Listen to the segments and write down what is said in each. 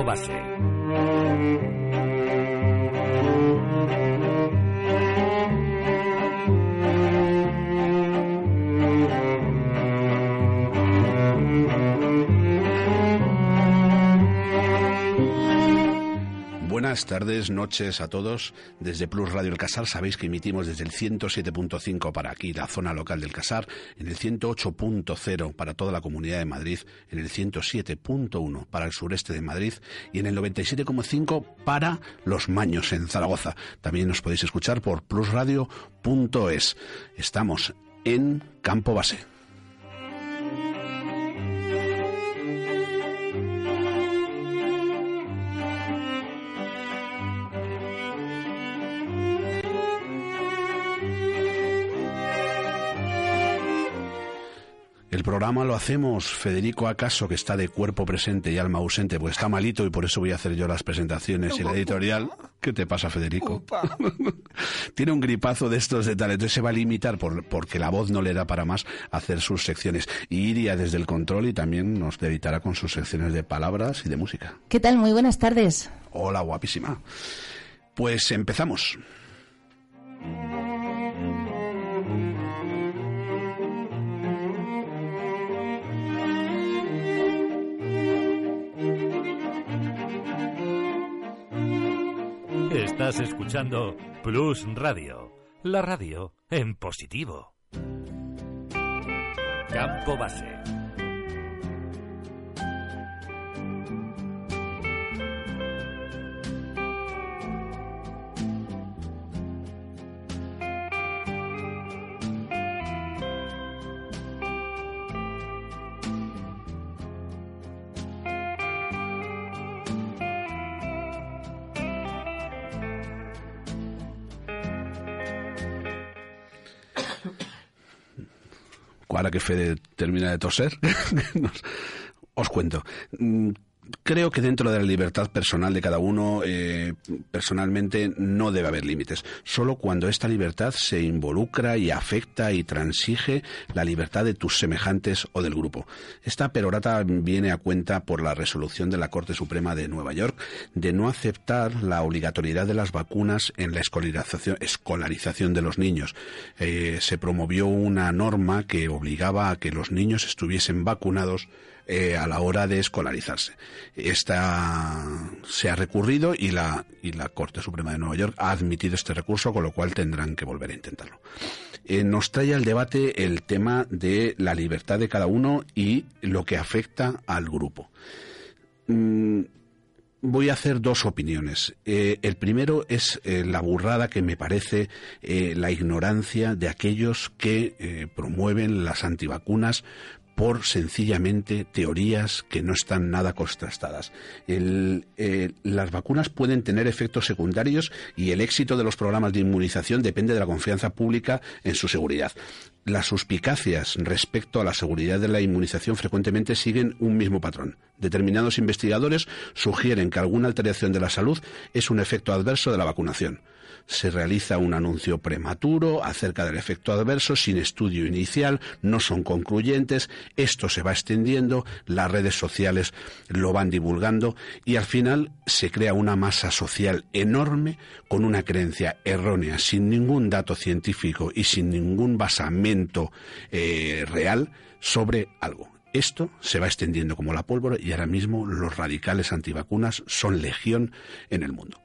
Base. Buenas tardes, noches a todos. Desde Plus Radio El Casar sabéis que emitimos desde el 107.5 para aquí, la zona local del Casar, en el 108.0 para toda la comunidad de Madrid, en el 107.1 para el sureste de Madrid y en el 97.5 para los Maños en Zaragoza. También nos podéis escuchar por plusradio.es. Estamos en Campo Base. El programa lo hacemos Federico Acaso, que está de cuerpo presente y alma ausente, pues está malito y por eso voy a hacer yo las presentaciones y la editorial. ¿Qué te pasa, Federico? Tiene un gripazo de estos de tal, entonces se va a limitar por, porque la voz no le da para más hacer sus secciones. Y iría desde el control y también nos dedicará con sus secciones de palabras y de música. ¿Qué tal? Muy buenas tardes. Hola, guapísima. Pues empezamos. Estás escuchando Plus Radio, la radio en positivo. Campo Base. Ahora que Fede termina de toser, os cuento. Creo que dentro de la libertad personal de cada uno, eh, personalmente no debe haber límites. Solo cuando esta libertad se involucra y afecta y transige la libertad de tus semejantes o del grupo. Esta perorata viene a cuenta por la resolución de la Corte Suprema de Nueva York de no aceptar la obligatoriedad de las vacunas en la escolarización, escolarización de los niños. Eh, se promovió una norma que obligaba a que los niños estuviesen vacunados eh, a la hora de escolarizarse. Esta se ha recurrido y la, y la Corte Suprema de Nueva York ha admitido este recurso, con lo cual tendrán que volver a intentarlo. Eh, nos trae al debate el tema de la libertad de cada uno y lo que afecta al grupo. Mm, voy a hacer dos opiniones. Eh, el primero es la burrada que me parece la ignorancia de aquellos que promueven las antivacunas por sencillamente teorías que no están nada contrastadas. Eh, las vacunas pueden tener efectos secundarios y el éxito de los programas de inmunización depende de la confianza pública en su seguridad. Las suspicacias respecto a la seguridad de la inmunización frecuentemente siguen un mismo patrón. Determinados investigadores sugieren que alguna alteración de la salud es un efecto adverso de la vacunación se realiza un anuncio prematuro acerca del efecto adverso sin estudio inicial, no son concluyentes, esto se va extendiendo, las redes sociales lo van divulgando y al final se crea una masa social enorme con una creencia errónea, sin ningún dato científico y sin ningún basamento eh, real sobre algo. Esto se va extendiendo como la pólvora y ahora mismo los radicales antivacunas son legión en el mundo.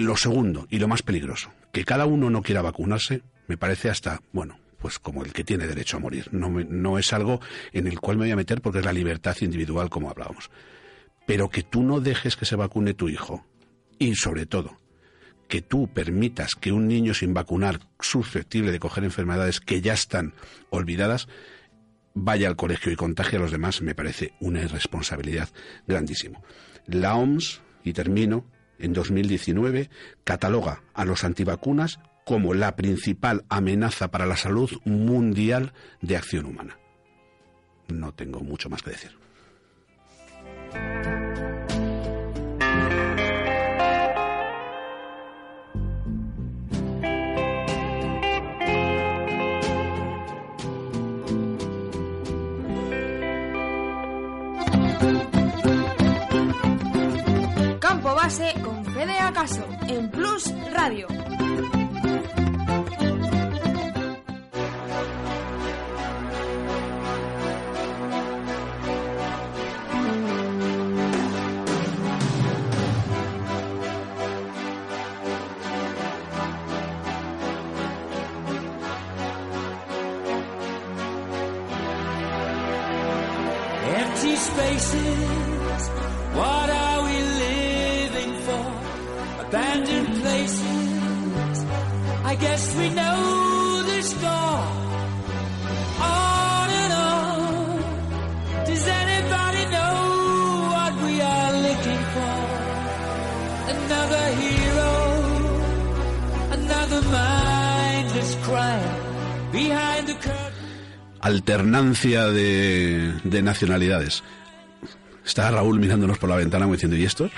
Lo segundo, y lo más peligroso, que cada uno no quiera vacunarse, me parece hasta, bueno, pues como el que tiene derecho a morir. No, no es algo en el cual me voy a meter porque es la libertad individual, como hablábamos. Pero que tú no dejes que se vacune tu hijo. Y sobre todo, que tú permitas que un niño sin vacunar susceptible de coger enfermedades que ya están olvidadas vaya al colegio y contagie a los demás me parece una irresponsabilidad grandísima. La OMS, y termino, en 2019 cataloga a los antivacunas como la principal amenaza para la salud mundial de acción humana. No tengo mucho más que decir. Campo Base en Plus Radio. Empty spaces, I guess we know the score. On and on, does anybody know what we are looking for? Another hero, another mindless crime behind the curtain. Alternancia de, de nacionalidades. Está Raúl mirándonos por la ventana diciendo, ¿y estos?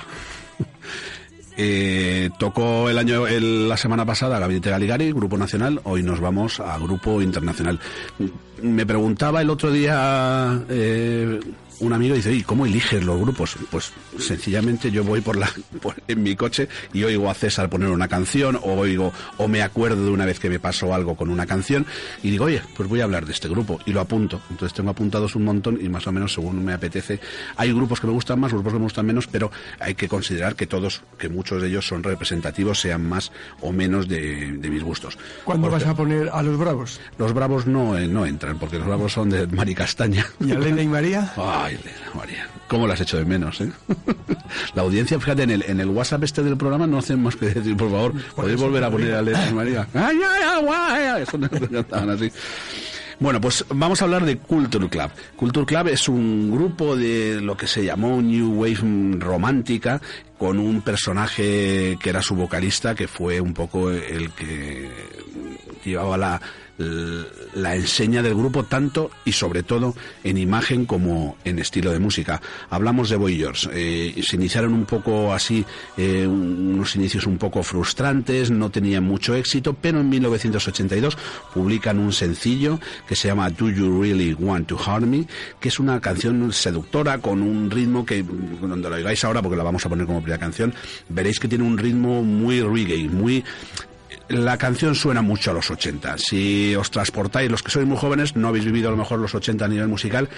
Eh, tocó el año la semana pasada Gabinete Galigari, Grupo Nacional, hoy nos vamos a Grupo Internacional. Me preguntaba el otro día eh, un amigo, dice, ¿y cómo eliges los grupos? Pues sencillamente yo voy por la por- en mi coche y oigo a César poner una canción, o oigo, o me acuerdo de una vez que me pasó algo con una canción, y digo, oye, pues voy a hablar de este grupo, y lo apunto. Entonces tengo apuntados un montón y más o menos según me apetece. Hay grupos que me gustan más, grupos que me gustan menos, pero hay que considerar que todos, que muchos de ellos son representativos, sean más o menos de, de mis gustos. ¿Cuándo Porque vas a poner a los bravos? Los bravos no, eh, no entran, porque los bravos son de Mari Castaña. ¿Y a Elena y María? Ay, María, ¿cómo las hecho de menos, eh? La audiencia, fíjate, en el, en el WhatsApp este del programa no hacen más que decir, por favor, ¿podéis volver a poner a Elena y María? ¡Ay, ay, ay, ay! ay! Eso no cantaban así. Bueno, pues vamos a hablar de Culture Club. Culture Club es un grupo de lo que se llamó New Wave romántica con un personaje que era su vocalista, que fue un poco el que llevaba la, la enseña del grupo tanto y sobre todo en imagen como en estilo de música. Hablamos de Boy George. Eh, se iniciaron un poco así, eh, unos inicios un poco frustrantes, no tenían mucho éxito, pero en 1982 publican un sencillo que se llama Do You Really Want to Harm Me, que es una canción seductora con un ritmo que, cuando lo oigáis ahora, porque la vamos a poner como primera canción, veréis que tiene un ritmo muy reggae, muy la canción suena mucho a los 80. Si os transportáis, los que sois muy jóvenes, no habéis vivido a lo mejor los 80 a nivel musical,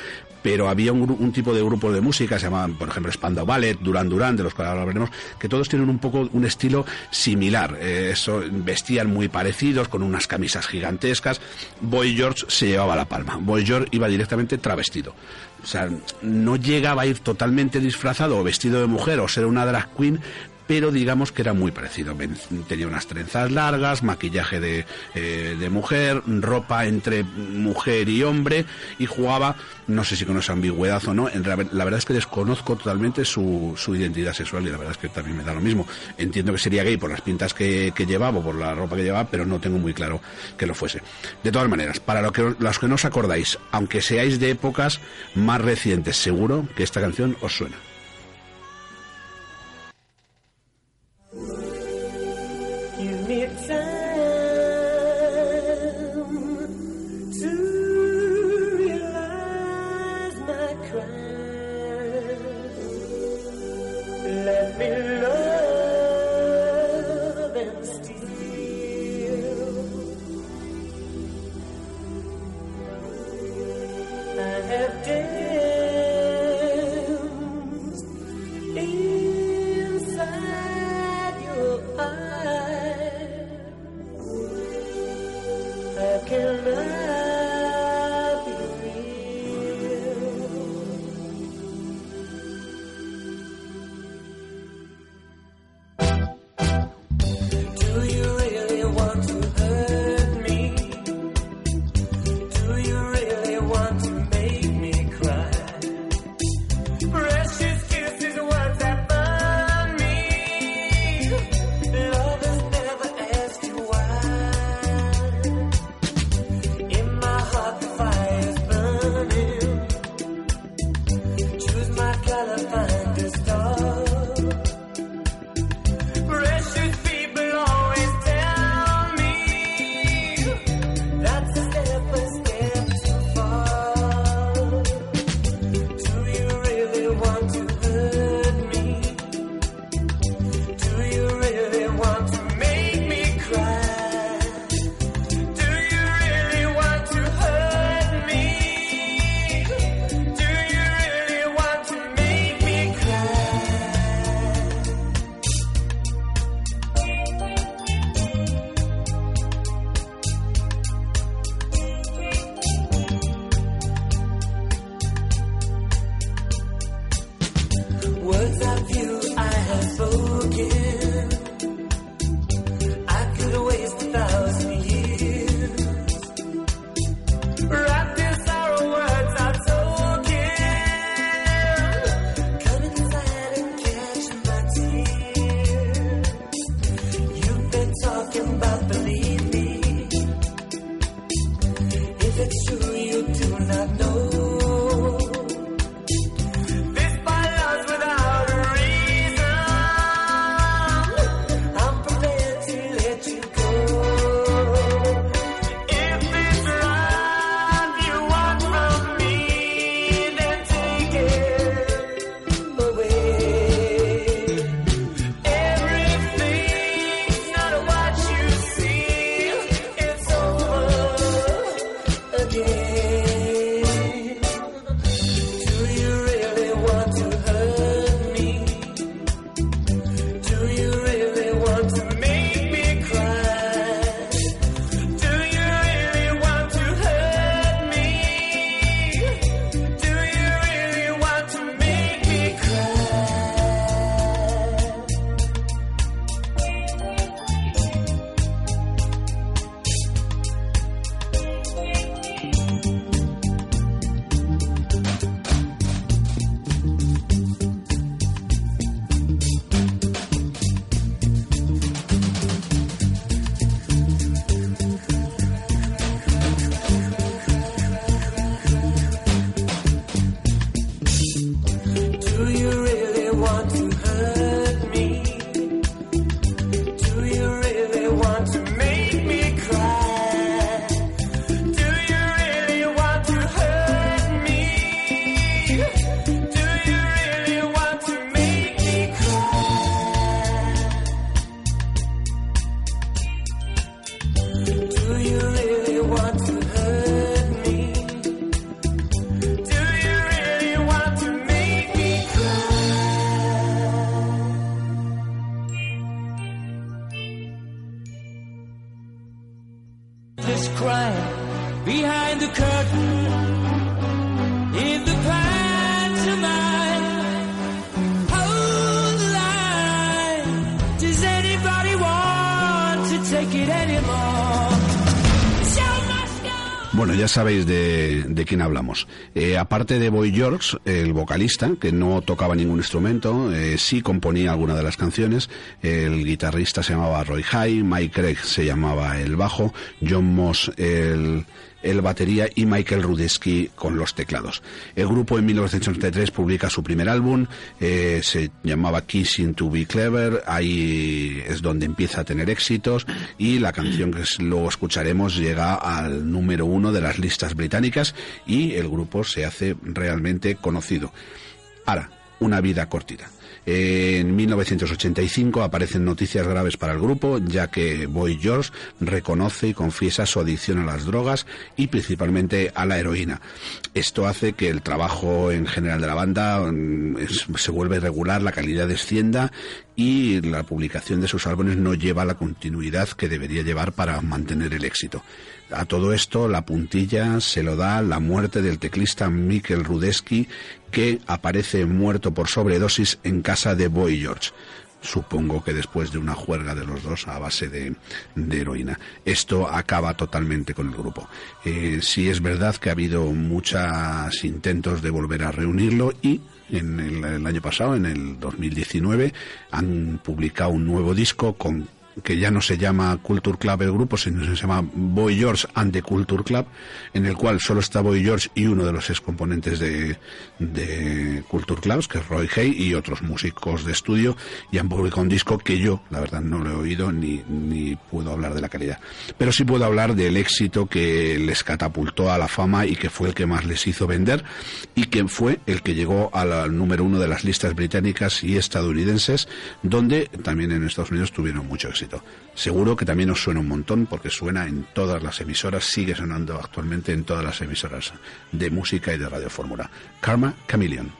pero había un, un tipo de grupo de música, se llamaban, por ejemplo, Spandau Ballet, Duran Duran, de los cuales hablaremos, que todos tienen un poco un estilo similar. Eh, eso, vestían muy parecidos, con unas camisas gigantescas. Boy George se llevaba la palma. Boy George iba directamente travestido. O sea, no llegaba a ir totalmente disfrazado o vestido de mujer o ser una drag queen, pero digamos que era muy parecido. Tenía unas trenzas largas, maquillaje de, eh, de mujer, ropa entre mujer y hombre y jugaba, no sé si con esa ambigüedad o no, la verdad es que desconozco totalmente su, su identidad sexual y la verdad es que también me da lo mismo. Entiendo que sería gay por las pintas que, que llevaba o por la ropa que llevaba, pero no tengo muy claro que lo fuese. De todas maneras, para lo que, los que no os acordáis, aunque seáis de épocas más recientes, seguro que esta canción os suena. Give me time to realize my crime. Let me love and steal. I have danced crying behind the curtain Bueno, ya sabéis de, de quién hablamos. Eh, aparte de Boy George, el vocalista, que no tocaba ningún instrumento, eh, sí componía alguna de las canciones. El guitarrista se llamaba Roy High, Mike Craig se llamaba el bajo, John Moss el, el batería y Michael Rudetsky con los teclados. El grupo en 1983 publica su primer álbum, eh, se llamaba Kissing to Be Clever, ahí es donde empieza a tener éxitos y la canción que luego escucharemos llega al número uno de las listas británicas y el grupo se hace realmente conocido. Ahora, una vida cortita. En 1985 aparecen noticias graves para el grupo, ya que Boy George reconoce y confiesa su adicción a las drogas y principalmente a la heroína. Esto hace que el trabajo en general de la banda mm, se vuelve irregular, la calidad descienda y la publicación de sus álbumes no lleva la continuidad que debería llevar para mantener el éxito. A todo esto, la puntilla se lo da la muerte del teclista Mikkel Rudetsky, que aparece muerto por sobredosis en casa de Boy George. Supongo que después de una juerga de los dos a base de, de heroína. Esto acaba totalmente con el grupo. Eh, sí es verdad que ha habido muchos intentos de volver a reunirlo y en el, el año pasado, en el 2019, han publicado un nuevo disco con que ya no se llama Culture Club el grupo, sino se llama Boy George and Culture Club, en el cual solo está Boy George y uno de los ex componentes de, de Culture Clubs, que es Roy Hay, y otros músicos de estudio, y han publicado un disco que yo, la verdad, no lo he oído ni, ni puedo hablar de la calidad. Pero sí puedo hablar del éxito que les catapultó a la fama y que fue el que más les hizo vender, y que fue el que llegó al número uno de las listas británicas y estadounidenses, donde también en Estados Unidos tuvieron mucho éxito. Seguro que también os suena un montón porque suena en todas las emisoras, sigue sonando actualmente en todas las emisoras de música y de radio fórmula. Karma Chameleon.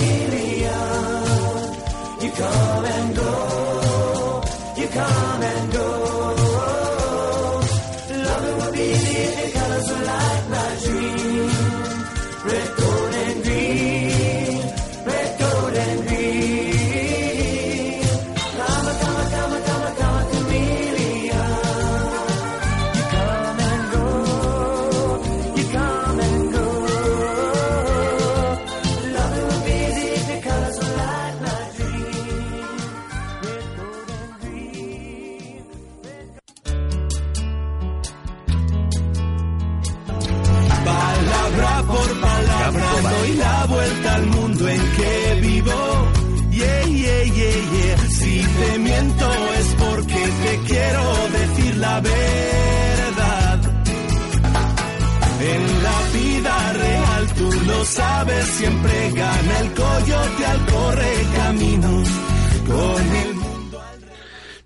Miriam, you come.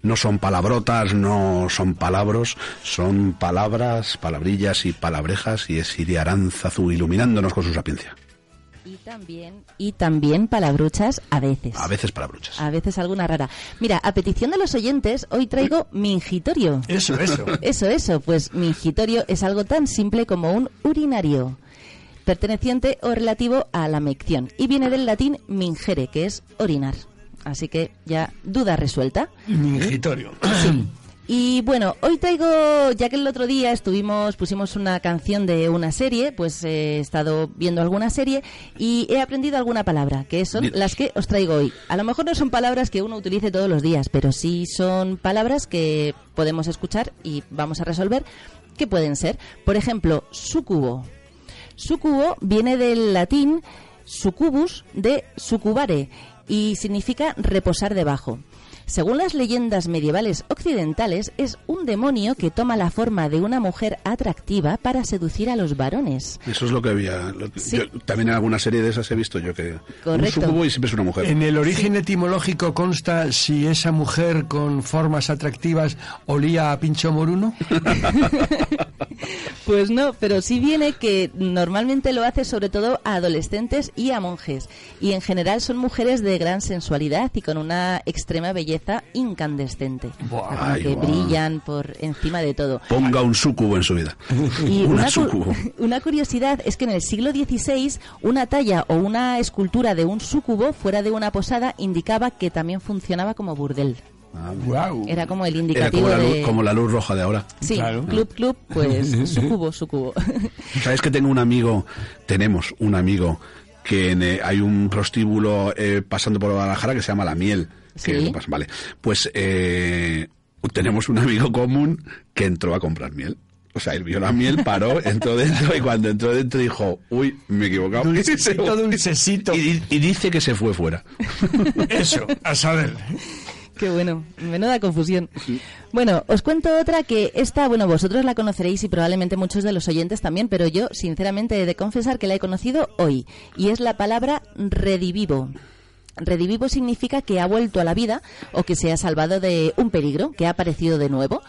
No son palabrotas, no son palabros, son palabras, palabrillas y palabrejas y es Siri Aranzazu iluminándonos con su sapiencia. Y también, y también palabruchas a veces. A veces palabruchas. A veces alguna rara. Mira, a petición de los oyentes, hoy traigo mingitorio. Eso, eso. Eso, eso, pues mingitorio es algo tan simple como un urinario, perteneciente o relativo a la mección, y viene del latín mingere, que es orinar. Así que ya duda resuelta. Mingitorio. Y bueno, hoy traigo, ya que el otro día estuvimos, pusimos una canción de una serie, pues he estado viendo alguna serie y he aprendido alguna palabra, que son Dios. las que os traigo hoy. A lo mejor no son palabras que uno utilice todos los días, pero sí son palabras que podemos escuchar y vamos a resolver qué pueden ser. Por ejemplo, sucubo. Sucubo viene del latín sucubus de sucubare y significa reposar debajo. Según las leyendas medievales occidentales, es un demonio que toma la forma de una mujer atractiva para seducir a los varones. Eso es lo que había. lo que- Sí. yo- también en alguna serie de esas he visto yo que Correcto. un sucubo y siempre es una mujer. En el origen etimológico consta si esa mujer con formas atractivas olía a pincho moruno. Pues no, pero sí viene que normalmente lo hace sobre todo a adolescentes y a monjes. Y en general son mujeres de gran sensualidad y con una extrema belleza incandescente. Buah, Como ay, que buah. brillan por encima de todo. Ponga un sucubo en su vida. Y una una, cu- sucubo. una curiosidad es que en el siglo XVI una talla o una escultura de un súcubo fuera de una posada indicaba que también funcionaba como burdel. Guau. Era como el Era indicativo como la, luz, de... como la luz roja de ahora. Sí, Claro. club, club, pues sucubo, sucubo. ¿Sabes que tengo un amigo, tenemos un amigo, que en, eh, hay un prostíbulo eh, pasando por Guadalajara que se llama La Miel? Que Sí. lo pasa- vale. Pues eh, tenemos un amigo común que entró a comprar miel. O sea, él vio la miel, paró, entró dentro y cuando entró dentro dijo, uy, me he equivocado. Dulcecito, dulcecito. Y, y dice que se fue fuera. Eso, a saber. Qué bueno, menuda confusión. Bueno, os cuento otra que esta, bueno, vosotros la conoceréis y probablemente muchos de los oyentes también, pero yo sinceramente he de confesar que la he conocido hoy y es la palabra redivivo. Redivivo significa que ha vuelto a la vida o que se ha salvado de un peligro, que ha aparecido de nuevo.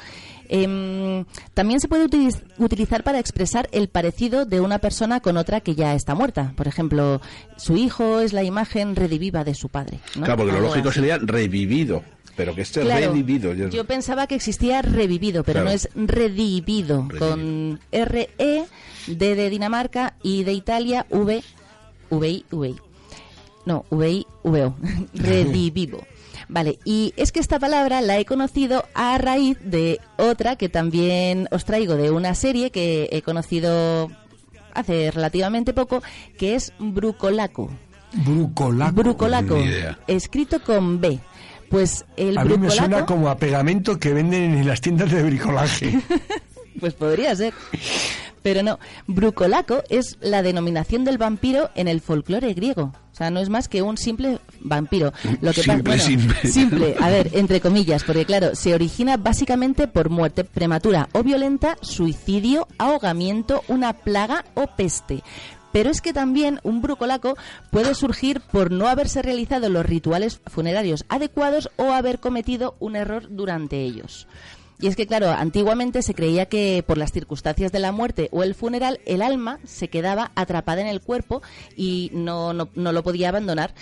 Em, también se puede utiliz- utilizar para expresar el parecido de una persona con otra que ya está muerta. Por ejemplo, su hijo es la imagen rediviva de su padre. ¿no? Claro, porque lo lógico así. sería revivido. Pero que esté Claro, revivido. yo- Yo pensaba que existía revivido, pero Claro. no es redivido, Redivido. con R-E, D de Dinamarca, I de Italia, V, VI, VI. No, VI, VO. Redivivo. Vale, y es que esta palabra la he conocido a raíz de otra que también os traigo de una serie que he conocido hace relativamente poco, que es Brucolaco. Brucolaco. Brucolaco, escrito con B. Pues el A mí me suena brucolaco... como a pegamento que venden en las tiendas de bricolaje. Pues podría ser. Pero no, brucolaco es la denominación del vampiro en el folclore griego. O sea, no es más que un simple vampiro. Lo que Simple, pasa, bueno, simple. simple, a ver, entre comillas, porque claro, se origina básicamente por muerte prematura o violenta, suicidio, ahogamiento, una plaga o peste. Pero es que también un brucolaco puede surgir por no haberse realizado los rituales funerarios adecuados o haber cometido un error durante ellos. Y es que, claro, antiguamente se creía que por las circunstancias de la muerte o el funeral, el alma se quedaba atrapada en el cuerpo y no, no, no lo podía abandonar,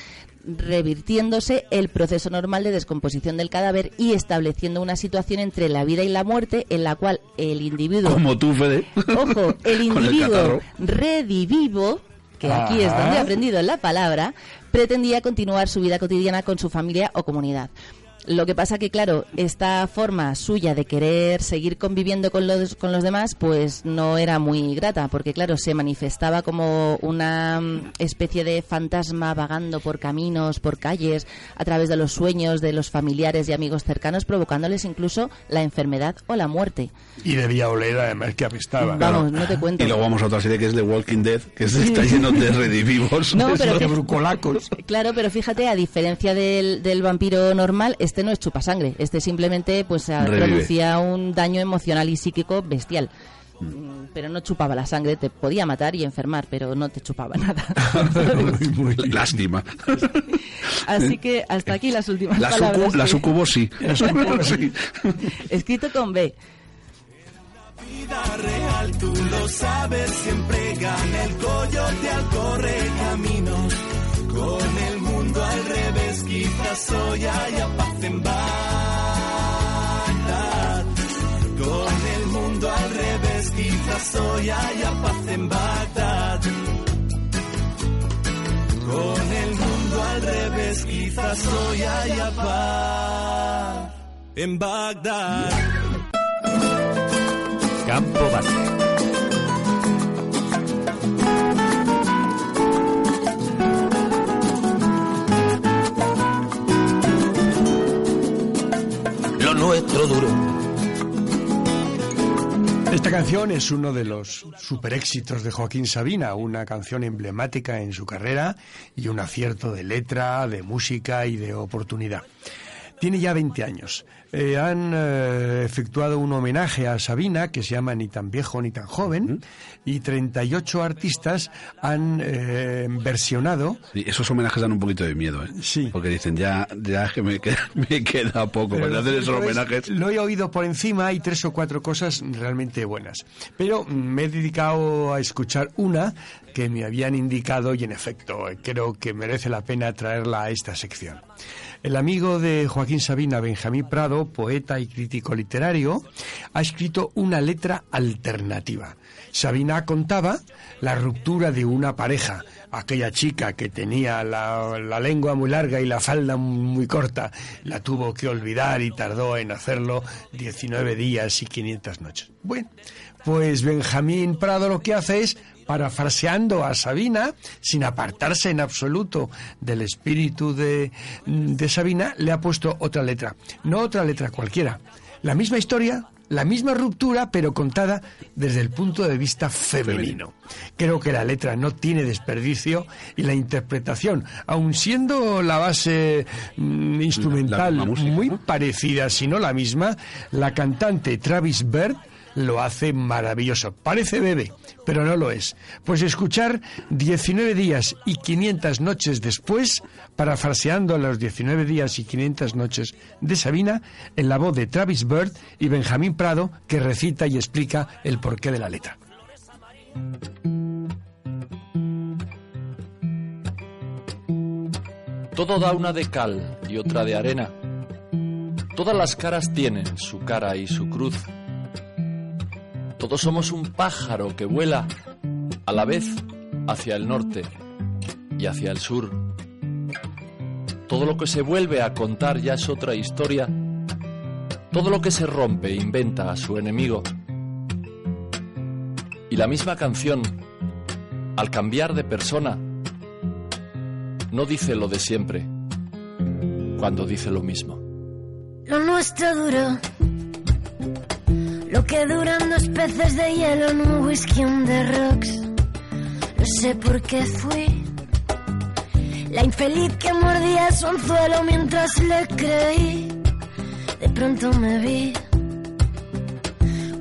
revirtiéndose el proceso normal de descomposición del cadáver y estableciendo una situación entre la vida y la muerte en la cual el individuo Como tú, Fede. Ojo, el individuo redivivo, que aquí es donde he aprendido la palabra, pretendía continuar su vida cotidiana con su familia o comunidad. Lo que pasa que, claro, esta forma suya de querer seguir conviviendo con los, con los demás, pues no era muy grata, porque, claro, se manifestaba como una mm, especie de fantasma vagando por caminos, por calles, a través de los sueños de los familiares y amigos cercanos, provocándoles incluso la enfermedad o la muerte. Y debía oler además que apestaba. Vamos, no te cuento. Y luego vamos a otra serie que es The Walking Dead, que es- está lleno de redivivos. No, pero de brucolacos. Claro, pero fíjate, a diferencia del, del vampiro normal, este no es chupasangre. Este simplemente pues Revive. producía un daño emocional y psíquico bestial. Mm, Pero no chupaba la sangre, te podía matar y enfermar, pero no te chupaba nada. Muy, muy bien. Lástima. Así que hasta aquí las últimas La, palabras. sucu, la sucubo sí. La sucubo sí. Escrito con B. vida real, tú lo sabes, siempre gana el coyote al correr caminos. Con el mundo al hoy haya paz en Bagdad. Con el mundo al revés, quizás haya paz en Bagdad. Con el mundo al revés, quizás hoy haya paz en Bagdad. Campo Base. Nuestro duro. Esta canción es uno de los super éxitos de Joaquín Sabina, una canción emblemática en su carrera y un acierto de letra, de música y de oportunidad. Tiene ya 20 años. Eh, han eh, efectuado un homenaje a Sabina que se llama Ni tan viejo ni tan joven y 38 artistas han eh, versionado Sí, esos homenajes dan un poquito de miedo, ¿eh? Sí. Porque dicen, ya, ya que me queda, me queda poco Pero para hacer esos es, homenajes. Lo he oído por encima, hay tres o cuatro cosas realmente buenas. Pero mm, me he dedicado a escuchar una que me habían indicado y en efecto creo que merece la pena traerla a esta sección. El amigo de Joaquín Sabina, Benjamín Prado, poeta y crítico literario, ha escrito una letra alternativa. Sabina contaba la ruptura de una pareja, aquella chica que tenía la, lengua muy larga y la falda muy corta, la tuvo que olvidar y tardó en hacerlo 19 días y 500 noches. Bueno, pues Benjamín Prado lo que hace es parafraseando a Sabina, sin apartarse en absoluto del espíritu de, de Sabina, le ha puesto otra letra. No otra letra cualquiera. La misma historia, la misma ruptura, pero contada desde el punto de vista femenino. Creo que la letra no tiene desperdicio y la interpretación, aun siendo la base mm, instrumental La- la música, muy ¿no? parecida, si no la misma, la cantante Travis Bird lo hace maravilloso. Parece bebé, pero no lo es. Pues escuchar 19 días y 500 noches después, parafraseando los 19 días y 500 noches de Sabina, en la voz de Travis Bird y Benjamín Prado, que recita y explica el porqué de la letra. Todo da una de cal y otra de arena. Todas las caras tienen su cara y su cruz. Todos somos un pájaro que vuela a la vez hacia el norte y hacia el sur. Todo lo que se vuelve a contar ya es otra historia. Todo lo que se rompe inventa a su enemigo. Y la misma canción, al cambiar de persona, no dice lo de siempre cuando dice lo mismo. Lo nuestro duró. Lo que duran dos peces de hielo en un whisky on the rocks. No sé por qué fui. La infeliz que mordía su anzuelo mientras le creí. De pronto me vi.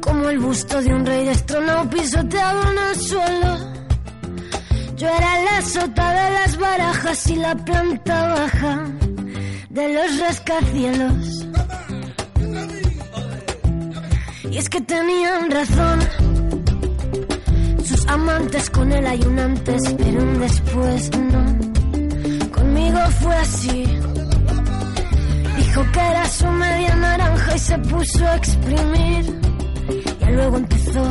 Como el busto de un rey destronado pisoteado en el suelo. Yo era la sota de las barajas y la planta baja de los rascacielos. Y es que tenían razón. Sus amantes con él hay un antes, pero un después no. Conmigo fue así. Dijo que era su media naranja y se puso a exprimir. Y luego empezó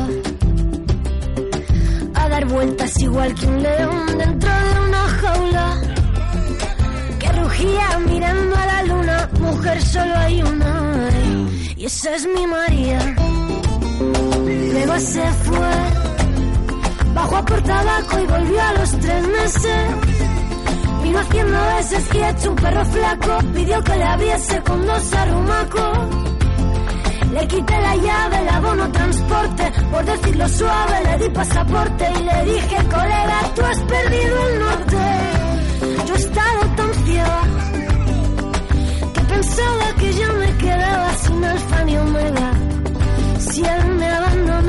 a dar vueltas igual que un león dentro de una jaula que rugía mirando a la luna, mujer solo hay una, y esa es mi María. Luego se fue, bajó a por tabaco y volvió a los tres meses. Vino haciendo y hecho un perro flaco, pidió que le abriese con dos arrumacos. Le quité la llave, el abono transporte, por decirlo suave le di pasaporte y le dije, colega, tú has perdido el norte. Yo he estado tan ciega que pensaba que yo me quedaba sin alfa ni omega. Si él me abandonaba, esa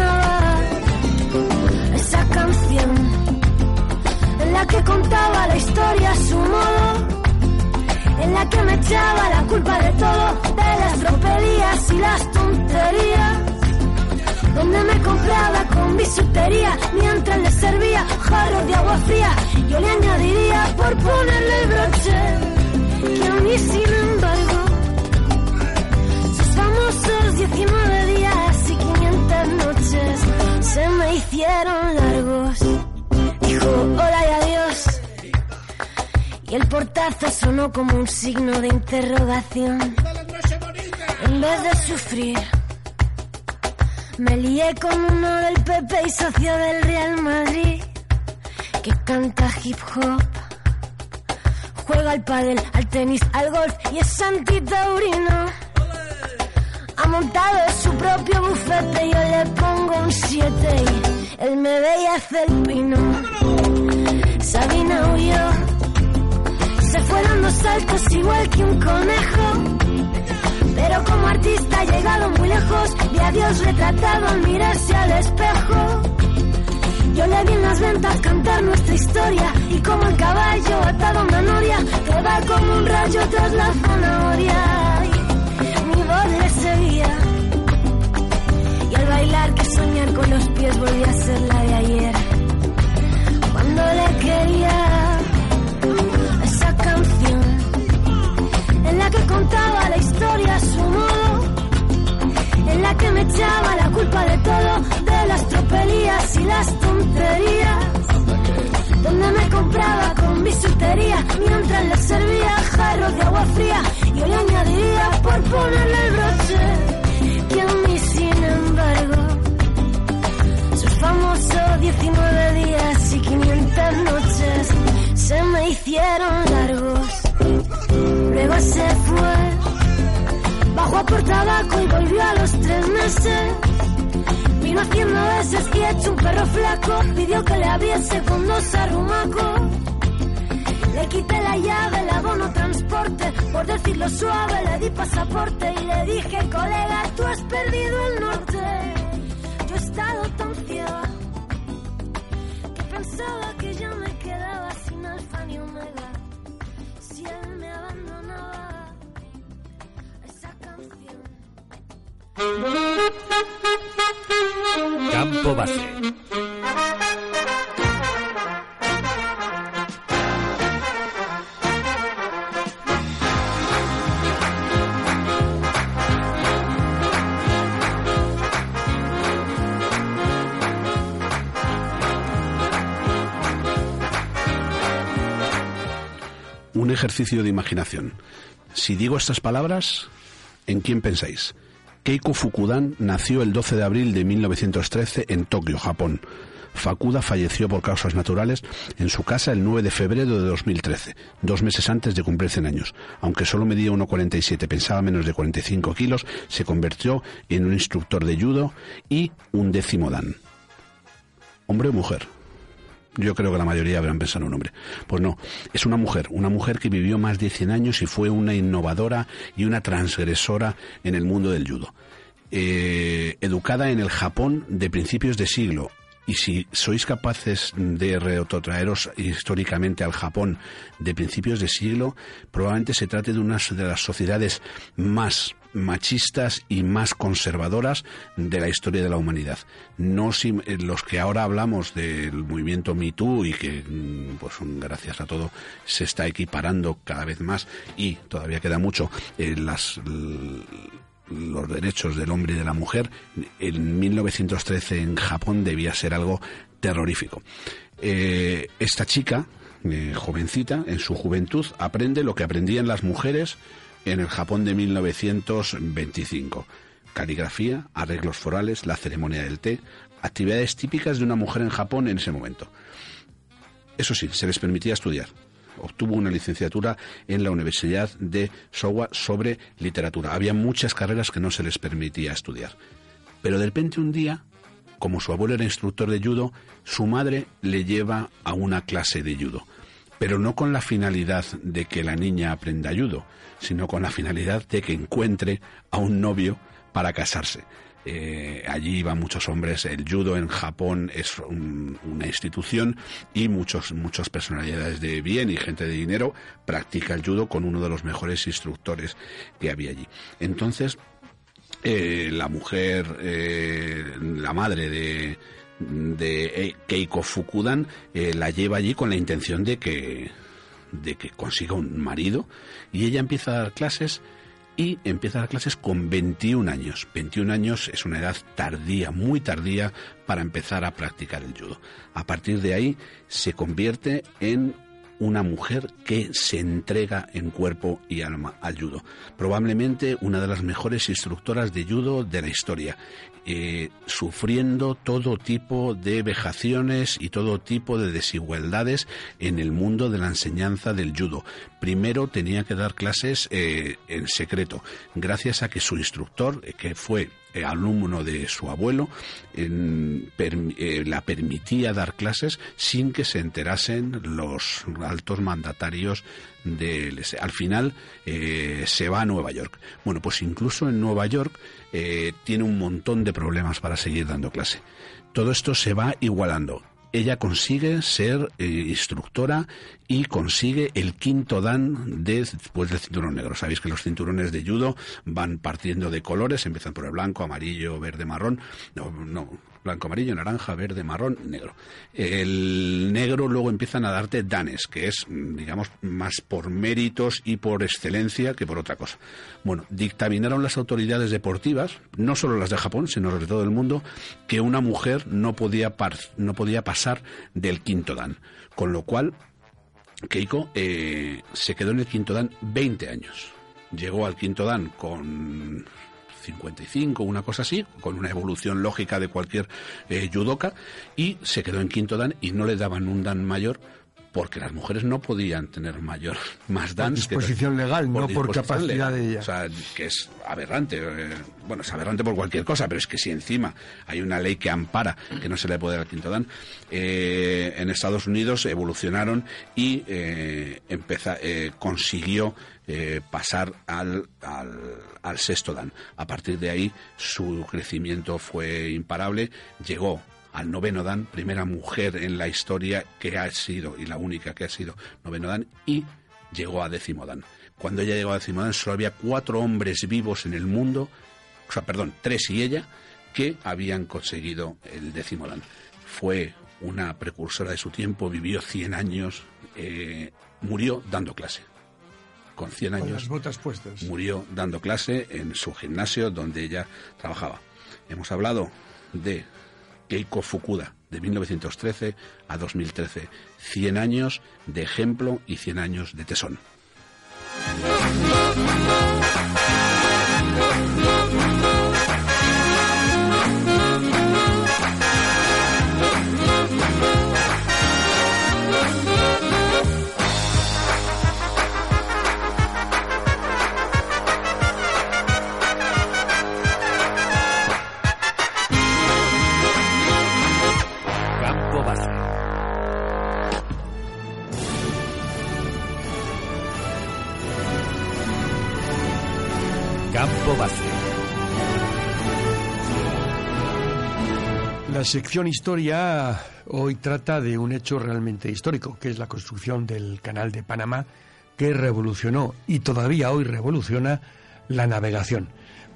en la que contaba la historia a su modo en la que me echaba la culpa de todo, de las tropelías y las tonterías. Donde me compraba con bisutería mientras le servía jarros de agua fría. Yo le añadiría por ponerle broche que a mí sin embargo sus famosos 19 se me hicieron largos. Dijo hola y adiós. Y el portazo sonó como un signo de interrogación. En vez de sufrir, me lié con uno del PP y socio del Real Madrid, que canta hip hop. Juega al pádel, al tenis, al golf y es antitaurino. Ha montado su propio bufete y yo le pongo un 7 y él me ve y hace el pino. Sabina huyó se fue dando saltos igual que un conejo. Pero como artista ha llegado muy lejos, vi a Dios retratado al mirarse al espejo. Yo le vi en las ventas cantar nuestra historia y como el caballo atado a una noria que va como un rayo tras la zanahoria. Y mi voz le seguía bailar que soñar con los pies volvía a ser la de ayer. Cuando le quería esa canción en la que contaba la historia a su modo, en la que me echaba la culpa de todo, de las tropelías y las tonterías, donde me compraba con bisutería mientras le servía jarros de agua fría. Yo le añadiría por ponerle el broche famosos 19 días y 500 noches se me hicieron largos. Luego se fue, bajó a por tabaco y volvió a los tres meses. Vino haciendo veces y hecho un perro flaco, pidió que le abriese con dos arrumacos. Le quité la llave, el abono transporte, por decirlo suave le di pasaporte y le dije, colega, tú has perdido el norte. Yo he estado tan ciega pensaba que yo me quedaba sin alfa ni omega. Si él me abandonaba, esa canción. Campo base. Ejercicio de imaginación. Si digo estas palabras, ¿en quién pensáis? Keiko Fukudan nació el 12 de abril de 1913 en Tokio, Japón. Fakuda falleció por causas naturales en su casa el 9 de febrero de 2013, dos meses antes de cumplir 100 años. Aunque solo medía 1,47, pensaba menos de 45 kilos, se convirtió en un instructor de judo y un décimo dan. ¿Hombre o mujer? Yo creo que la mayoría habrán pensado en un hombre. Pues no, es una mujer, una mujer que vivió más de 100 años y fue una innovadora y una transgresora en el mundo del judo. Eh, educada en el Japón de principios de siglo, y si sois capaces de retrotraeros históricamente al Japón de principios de siglo, probablemente se trate de una de las sociedades más machistas y más conservadoras de la historia de la humanidad. No si, eh, los que ahora hablamos del movimiento Me Too y que, mm, pues gracias a todo, se está equiparando cada vez más y todavía queda mucho eh, las los derechos del hombre y de la mujer en 1913 en Japón debía ser algo terrorífico. Eh, esta chica, eh, jovencita, en su juventud, aprende lo que aprendían las mujeres en el Japón de 1925. Caligrafía, arreglos florales, la ceremonia del té, actividades típicas de una mujer en Japón en ese momento. Eso sí, se les permitía estudiar. Obtuvo una licenciatura en la Universidad de Showa sobre literatura. Había muchas carreras que no se les permitía estudiar. Pero de repente un día, como su abuelo era instructor de judo, su madre le lleva a una clase de judo. Pero no con la finalidad de que la niña aprenda judo, sino con la finalidad de que encuentre a un novio para casarse. Eh, allí iban muchos hombres. El judo en Japón es un- una institución y muchos, muchas personalidades de bien y gente de dinero practica el judo con uno de los mejores instructores que había allí. Entonces, eh, la mujer, eh, la madre de, de eh, Keiko Fukudan, eh, la lleva allí con la intención de que, de que consiga un marido y ella empieza a dar clases y empieza a dar clases con 21 años. 21 años es una edad tardía, muy tardía para empezar a practicar el judo. A partir de ahí se convierte en una mujer que se entrega en cuerpo y alma al judo. Probablemente una de las mejores instructoras de judo de la historia, eh, sufriendo todo tipo de vejaciones y todo tipo de desigualdades en el mundo de la enseñanza del judo. Primero tenía que dar clases eh, en secreto, gracias a que su instructor, eh, que fue alumno de su abuelo, eh, la permitía dar clases sin que se enterasen los altos mandatarios del... Al final eh, se va a Nueva York. Bueno, pues incluso en Nueva York eh, tiene un montón de problemas para seguir dando clase. Todo esto se va igualando. Ella consigue ser eh, instructora y consigue el quinto dan de- después del cinturón negro. Sabéis que los cinturones de judo van partiendo de colores, empiezan por el blanco, amarillo, verde, marrón. No, no, blanco, amarillo, naranja, verde, marrón, negro. El negro luego empiezan a darte danes, que es, digamos, más por méritos y por excelencia que por otra cosa. Bueno, dictaminaron las autoridades deportivas, no solo las de Japón, sino de todo el mundo, que una mujer no podía, no podía pasar del quinto dan. Con lo cual, Keiko eh, se quedó en el quinto dan 20 años. Llegó al quinto dan con 55, una cosa así, con una evolución lógica de cualquier eh, judoka, y se quedó en quinto dan y no le daban un dan mayor porque las mujeres no podían tener mayor más que- disposición legal, no por capacidad legal. de ella. O sea, que es aberrante. eh, bueno, es aberrante por cualquier cosa, pero es que si encima hay una ley que ampara que no se le puede dar quinto dan, eh, en Estados Unidos evolucionaron y eh, empeza- eh, consiguió eh, pasar al, al, sexto dan. A partir de ahí su crecimiento fue imparable, llegó al noveno dan, primera mujer en la historia que ha sido, y la única que ha sido noveno dan, y llegó a décimo dan. Cuando ella llegó a décimo dan solo había cuatro hombres vivos en el mundo, o sea, perdón, tres y ella, que habían conseguido el décimo dan. Fue una precursora de su tiempo, vivió 100 años, eh, murió dando clase. Con 100 Con años las botas puestas. murió dando clase en su gimnasio donde ella trabajaba. Hemos hablado de Keiko Fukuda, de 1913 a 2013. 100 años de ejemplo y 100 años de tesón. Sección historia hoy trata de un hecho realmente histórico, que es la construcción del Canal de Panamá, que revolucionó y todavía hoy revoluciona la navegación.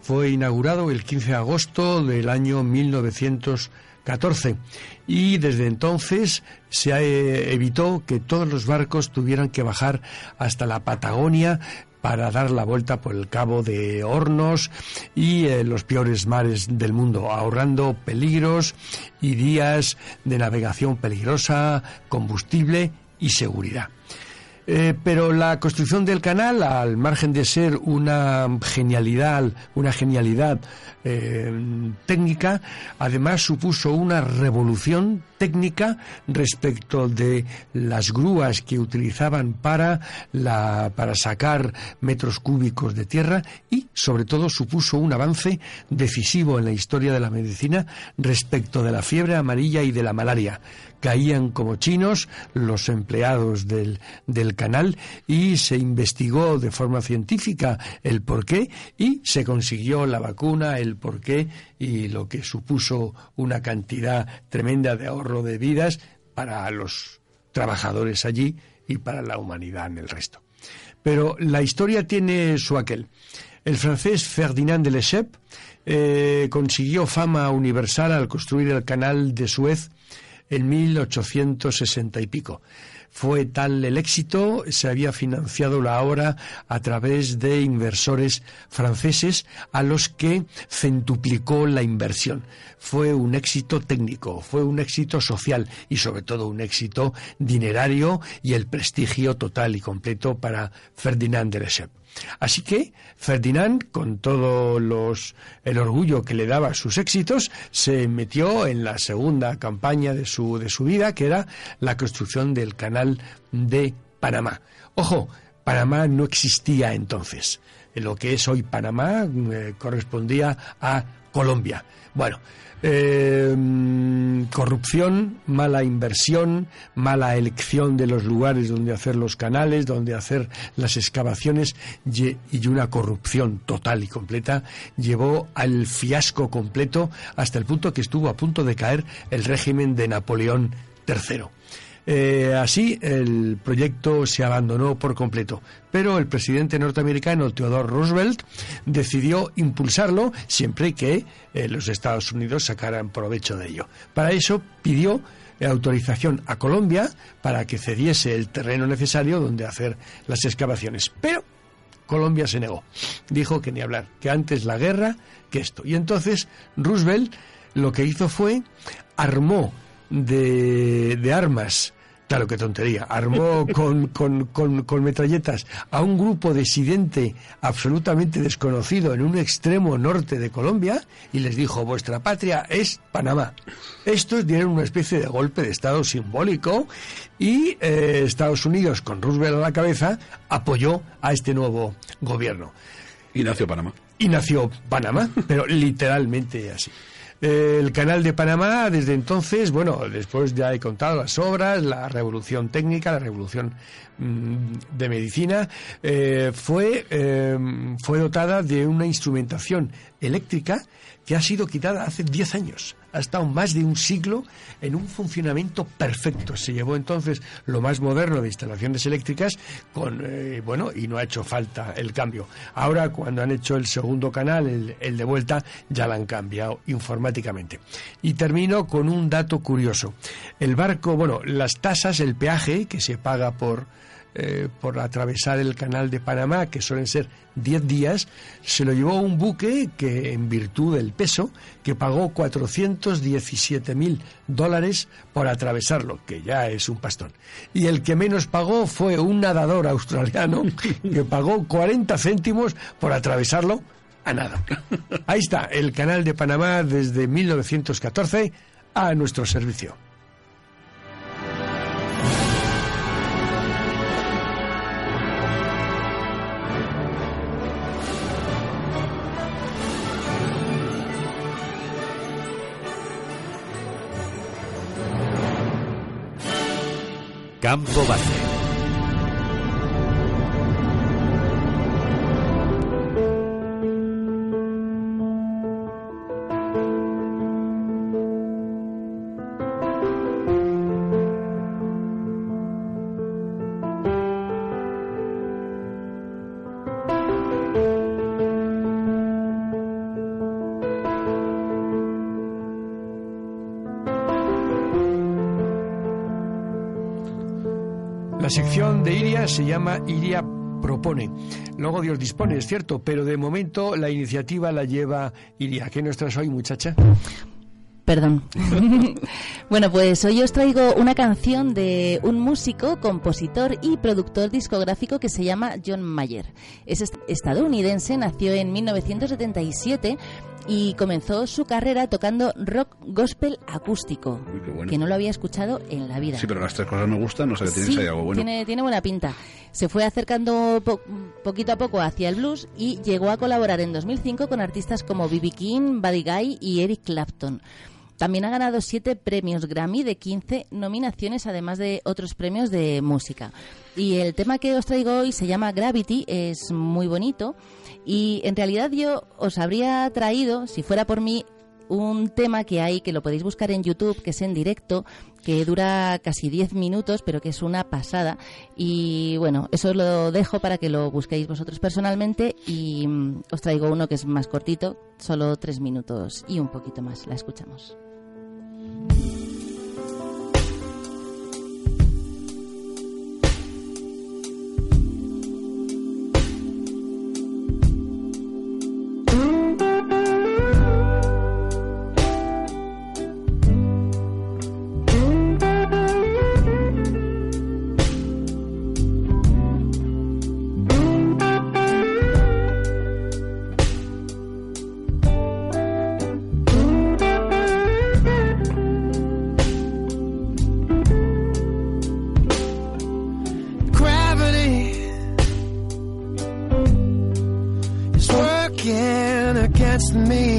Fue inaugurado el 15 de agosto del año 1914 y desde entonces se eh, evitó que todos los barcos tuvieran que bajar hasta la Patagonia para dar la vuelta por el Cabo de Hornos y eh, los peores mares del mundo, ahorrando peligros y días de navegación peligrosa, combustible y seguridad. Eh, pero la construcción del canal, al margen de ser una genialidad, una genialidad eh, técnica, además supuso una revolución técnica respecto de las grúas que utilizaban para la, para sacar metros cúbicos de tierra y sobre todo supuso un avance decisivo en la historia de la medicina respecto de la fiebre amarilla y de la malaria caían como chinos los empleados del, del canal y se investigó de forma científica el porqué y se consiguió la vacuna, el porqué y lo que supuso una cantidad tremenda de ahorro de vidas para los trabajadores allí y para la humanidad en el resto. Pero la historia tiene su aquel. El francés Ferdinand de Lesseps eh, consiguió fama universal al construir el canal de Suez en 1860 y pico. Fue tal el éxito, se había financiado la obra a través de inversores franceses a los que centuplicó la inversión. Fue un éxito técnico, fue un éxito social y sobre todo un éxito dinerario y el prestigio total y completo para Ferdinand de Lesseps. Así que Ferdinand, con todo los, el orgullo que le daba sus éxitos, se metió en la segunda campaña de su, de su vida, que era la construcción del canal de Panamá. Ojo, Panamá no existía entonces. Lo que es hoy Panamá eh, correspondía a Colombia. Bueno, eh, corrupción, mala inversión, mala elección de los lugares donde hacer los canales, donde hacer las excavaciones y una corrupción total y completa llevó al fiasco completo hasta el punto que estuvo a punto de caer el régimen de Napoleón III. Eh, así, el proyecto se abandonó por completo, pero el presidente norteamericano Theodore Roosevelt decidió impulsarlo siempre que eh, los Estados Unidos sacaran provecho de ello. Para eso pidió eh, autorización a Colombia para que cediese el terreno necesario donde hacer las excavaciones. Pero Colombia se negó. Dijo que ni hablar, que antes la guerra que esto. Y entonces Roosevelt lo que hizo fue armó de, de armas. Claro, qué tontería. Armó con, con, con, con metralletas a un grupo disidente absolutamente desconocido en un extremo norte de Colombia y les dijo, vuestra patria es Panamá. Estos dieron una especie de golpe de Estado simbólico y eh, Estados Unidos, con Roosevelt a la cabeza, apoyó a este nuevo gobierno. Y nació Panamá. Y nació Panamá, pero literalmente así. El canal de Panamá, desde entonces, bueno, después ya he contado las obras, la revolución técnica, la revolución mm, de medicina, eh, fue, eh, fue dotada de una instrumentación eléctrica que ha sido quitada hace 10 años. Ha estado más de un siglo en un funcionamiento perfecto. Se llevó entonces lo más moderno de instalaciones eléctricas con, eh, bueno, y no ha hecho falta el cambio. Ahora, cuando han hecho el segundo canal, el, el de vuelta, ya lo han cambiado informáticamente. Y termino con un dato curioso. El barco, bueno, las tasas, el peaje que se paga por, eh, por atravesar el canal de Panamá, que suelen ser 10 días, se lo llevó un buque que, en virtud del peso, que pagó 417 mil dólares por atravesarlo, que ya es un pastón. Y el que menos pagó fue un nadador australiano que pagó 40 céntimos por atravesarlo a nada. Ahí está, el canal de Panamá desde 1914 a nuestro servicio. Campo Base. Sección de Iria se llama Iria propone. Luego Dios dispone, es cierto, pero de momento la iniciativa la lleva Iria. ¿Qué nos traes hoy, muchacha? Perdón. bueno, pues hoy os traigo una canción de un músico, compositor y productor discográfico que se llama John Mayer. Es est- estadounidense, nació en 1977 y comenzó su carrera tocando rock gospel acústico, Uy, bueno. que no lo había escuchado en la vida. Sí, pero las tres cosas me gustan, no sé que tienes Sí, ahí algo bueno. Tiene, tiene buena pinta. Se fue acercando po- poquito a poco hacia el blues y llegó a colaborar en 2005 con artistas como B.B. King, Buddy Guy y Eric Clapton. También ha ganado siete premios Grammy de 15 nominaciones, además de otros premios de música. Y el tema que os traigo hoy se llama Gravity, es muy bonito. Y en realidad yo os habría traído, si fuera por mí, un tema que hay, que lo podéis buscar en YouTube, que es en directo, que dura casi 10 minutos, pero que es una pasada. Y bueno, eso lo dejo para que lo busquéis vosotros personalmente y mm, os traigo uno que es más cortito, solo 3 minutos y un poquito más. La escuchamos. Me.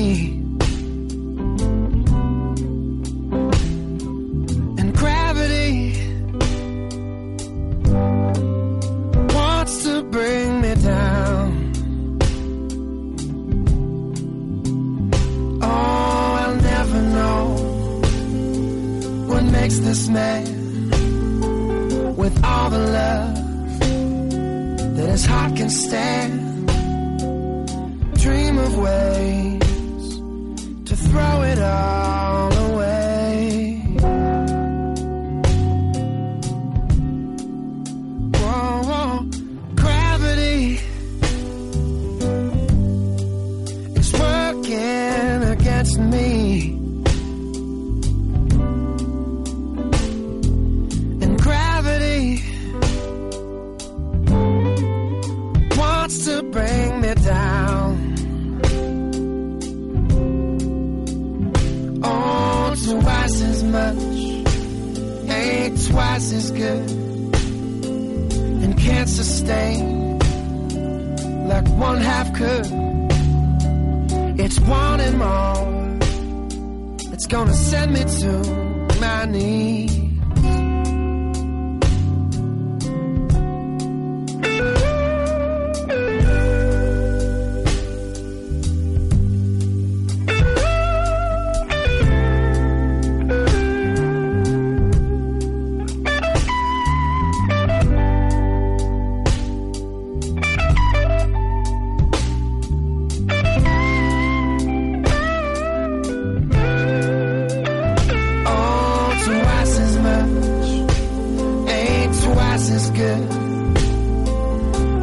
Good,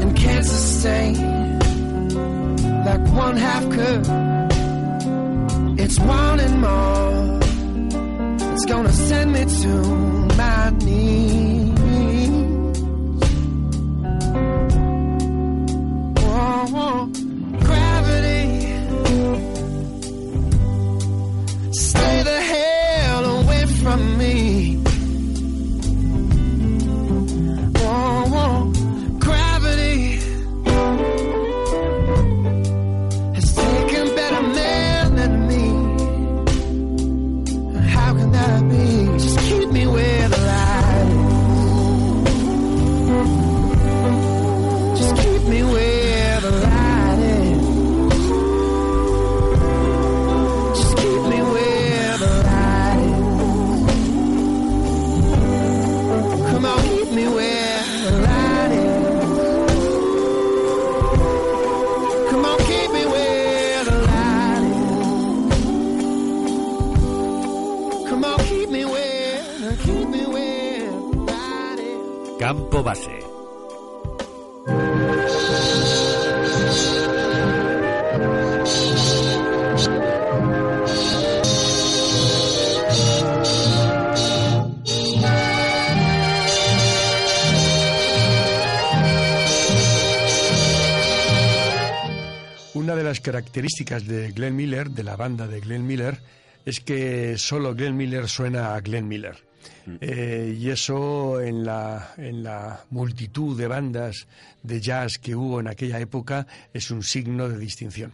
and can't sustain like one half could. It's one and more. It's gonna send me to my knees. Características de Glenn Miller, de la banda de Glenn Miller, es que solo Glenn Miller suena a Glenn Miller. Eh, y eso en la, en la multitud de bandas de jazz que hubo en aquella época es un signo de distinción.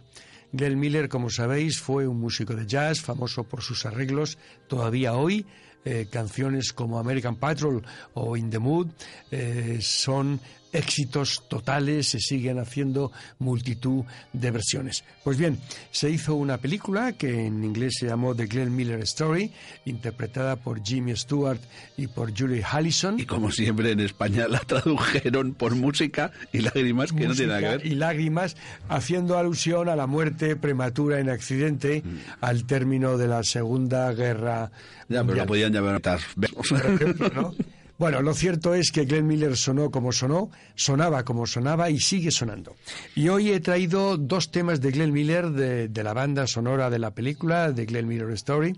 Glenn Miller, como sabéis, fue un músico de jazz famoso por sus arreglos todavía hoy. eh, canciones como American Patrol o In the Mood eh, son éxitos totales, se siguen haciendo multitud de versiones. Pues bien, se hizo una película que en inglés se llamó The Glenn Miller Story, interpretada por Jimmy Stewart y por Julie Hallison. Y como siempre en España la tradujeron por música y lágrimas, que no tiene nada que ver. y lágrimas, haciendo alusión a la muerte prematura en accidente al término de la Segunda Guerra Mm. Ya, pero lo podían llamar otras Por ejemplo, ¿no? Bueno, lo cierto es que Glenn Miller sonó como sonó, sonaba como sonaba y sigue sonando. Y hoy he traído dos temas de Glenn Miller de, la banda sonora de la película, de Glenn Miller Story,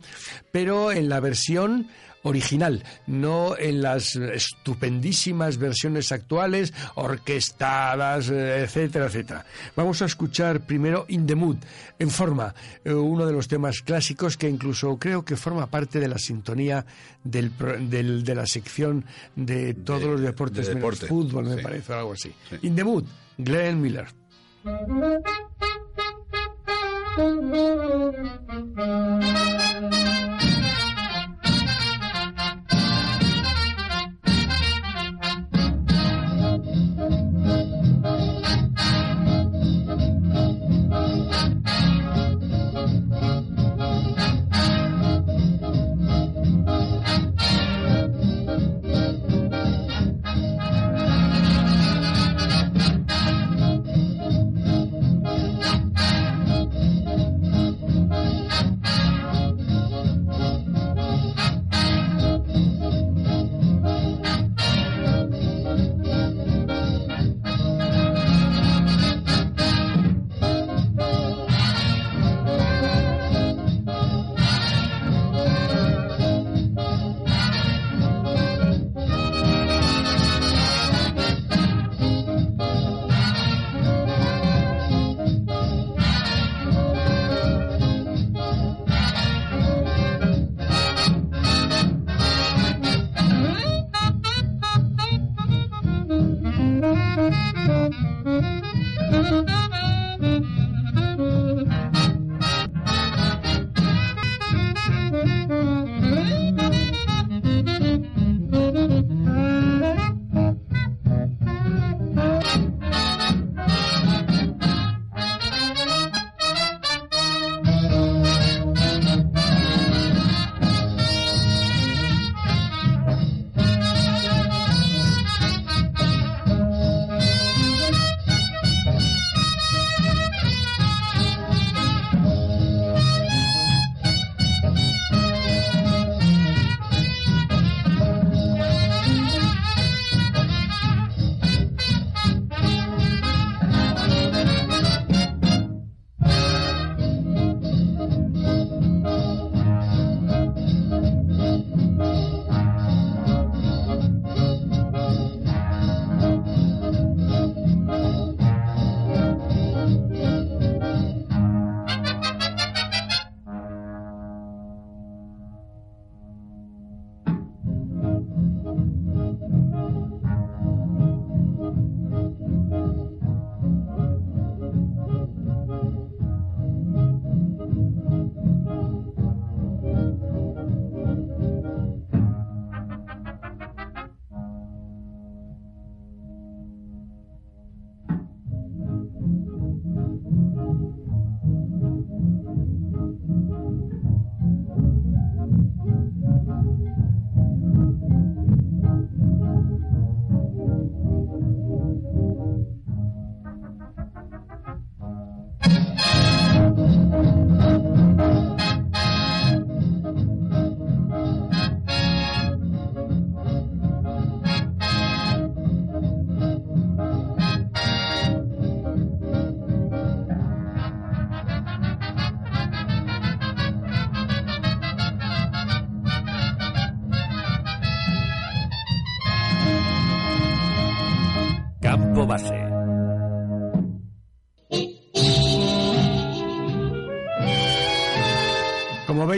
pero en la versión original, no en las estupendísimas versiones actuales, orquestadas, eh, etcétera, etcétera. Vamos a escuchar primero In the Mood, en forma, eh, uno de los temas clásicos que incluso creo que forma parte de la sintonía del, pro- del- de la sección de todos De- los deportes, de menos fútbol, me sí. parece, o algo así. Sí. In the Mood, Glenn Miller.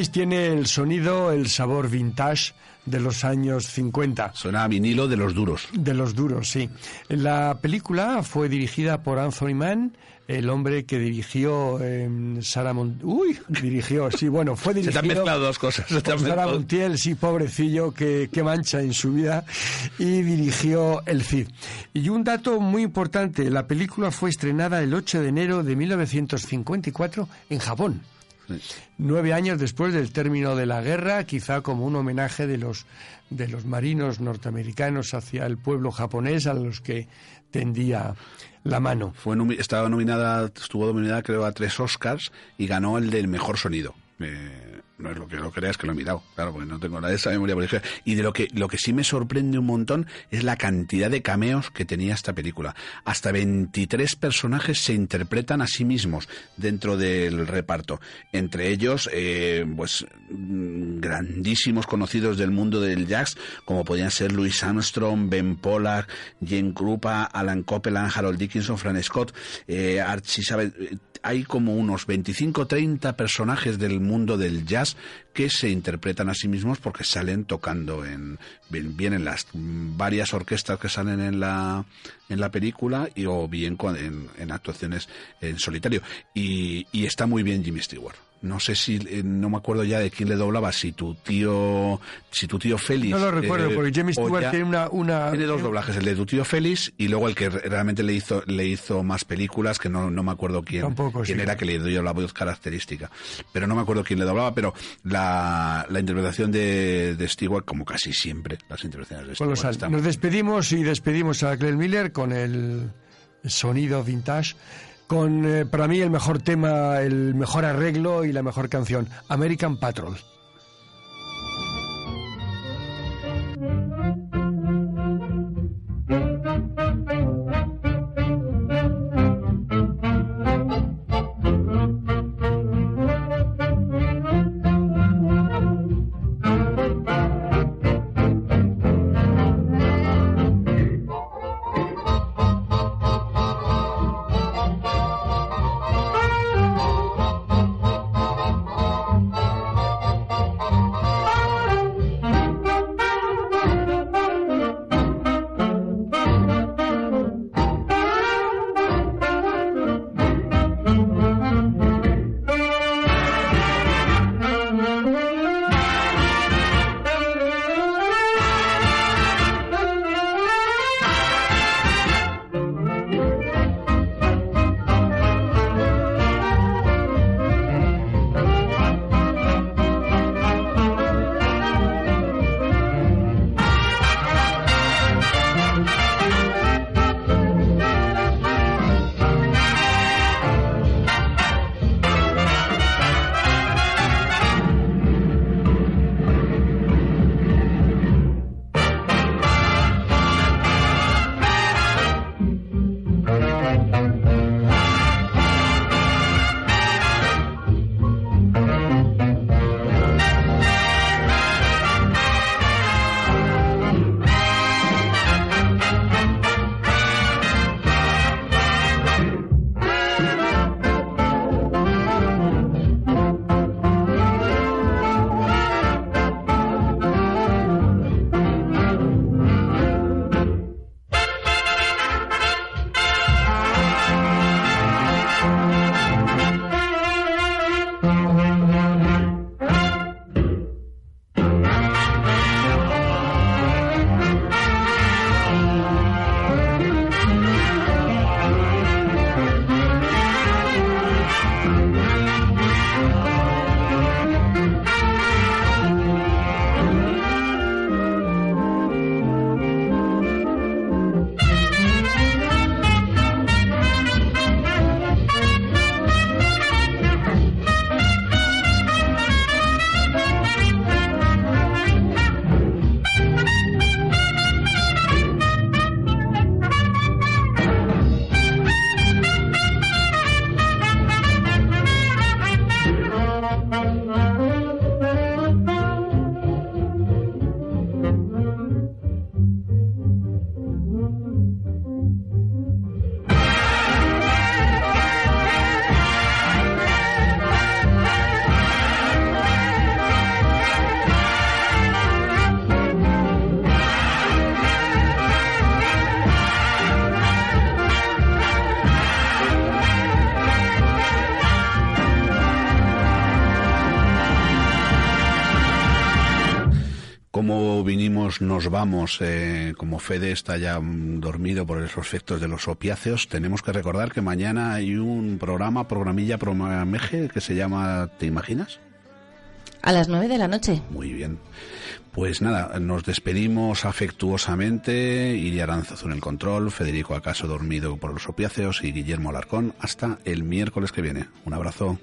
tiene el sonido, el sabor vintage de los años 50. Suena a vinilo de los duros. De los duros, sí. La película fue dirigida por Anthony Mann, el hombre que dirigió eh, Sara Mon- Uy, dirigió, sí, bueno, fue Se dirigido... te han mezclado dos cosas. se te han Sara. Montiel, sí, pobrecillo, que, que mancha en su vida, y dirigió El Cid. Y un dato muy importante, la película fue estrenada el 8 de enero de 1954 en Japón. Nueve años después del término de la guerra, quizá como un homenaje de los, de los marinos norteamericanos hacia el pueblo japonés a los que tendía la mano. Fue estaba nominada, estuvo nominada creo a tres Oscars y ganó el del mejor sonido. Eh, no es lo que lo creas que lo he mirado, claro, porque no tengo la de esa memoria prodigiosa. Y de lo que lo que sí me sorprende un montón es la cantidad de cameos que tenía esta película. Hasta 23 personajes se interpretan a sí mismos dentro del reparto. Entre ellos, eh, pues mm, grandísimos conocidos del mundo del jazz, como podían ser Louis Armstrong, Ben Pollack, Jane Krupa, Alan Copeland, Harold Dickinson, Fran Scott, eh, Archie Sabat. Hay como unos 25-30 personajes del mundo del jazz que se interpretan a sí mismos porque salen tocando en bien, en las varias orquestas que salen en la en la película y o bien con- en, actuaciones en solitario. Y está muy bien Jimmy Stewart no sé si eh, no me acuerdo ya de quién le doblaba si tu tío si tu tío Félix No lo recuerdo, eh, porque Jamie o Stewart tiene una... una tiene dos doblajes, el de tu tío Félix y luego el que re- realmente le hizo le hizo más películas, que no, no me acuerdo quién, Tampoco, quién sí. era que le dio la voz característica. Pero no me acuerdo quién le doblaba, pero la, la interpretación de, de Stewart, como casi siempre, las interpretaciones de Stewart Nos despedimos y despedimos a Glenn Miller con el sonido vintage, con eh, para mí el mejor tema, el mejor arreglo y la mejor canción, American Patrol. Nos vamos. eh, como Fede está ya dormido por esos efectos de los opiáceos, tenemos que recordar que mañana hay un programa, programilla, programeje, que se llama ¿Te imaginas? A las 9 de la noche. Muy bien. Pues nada, nos despedimos afectuosamente. Iria Aranzazu en el control, Federico Acaso dormido por los opiáceos y Guillermo Alarcón. Hasta el miércoles que viene. Un abrazo.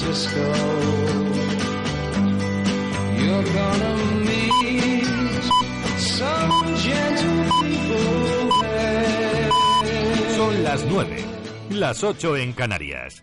Francisco. Son las 9, las 8 en Canarias.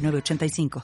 906985.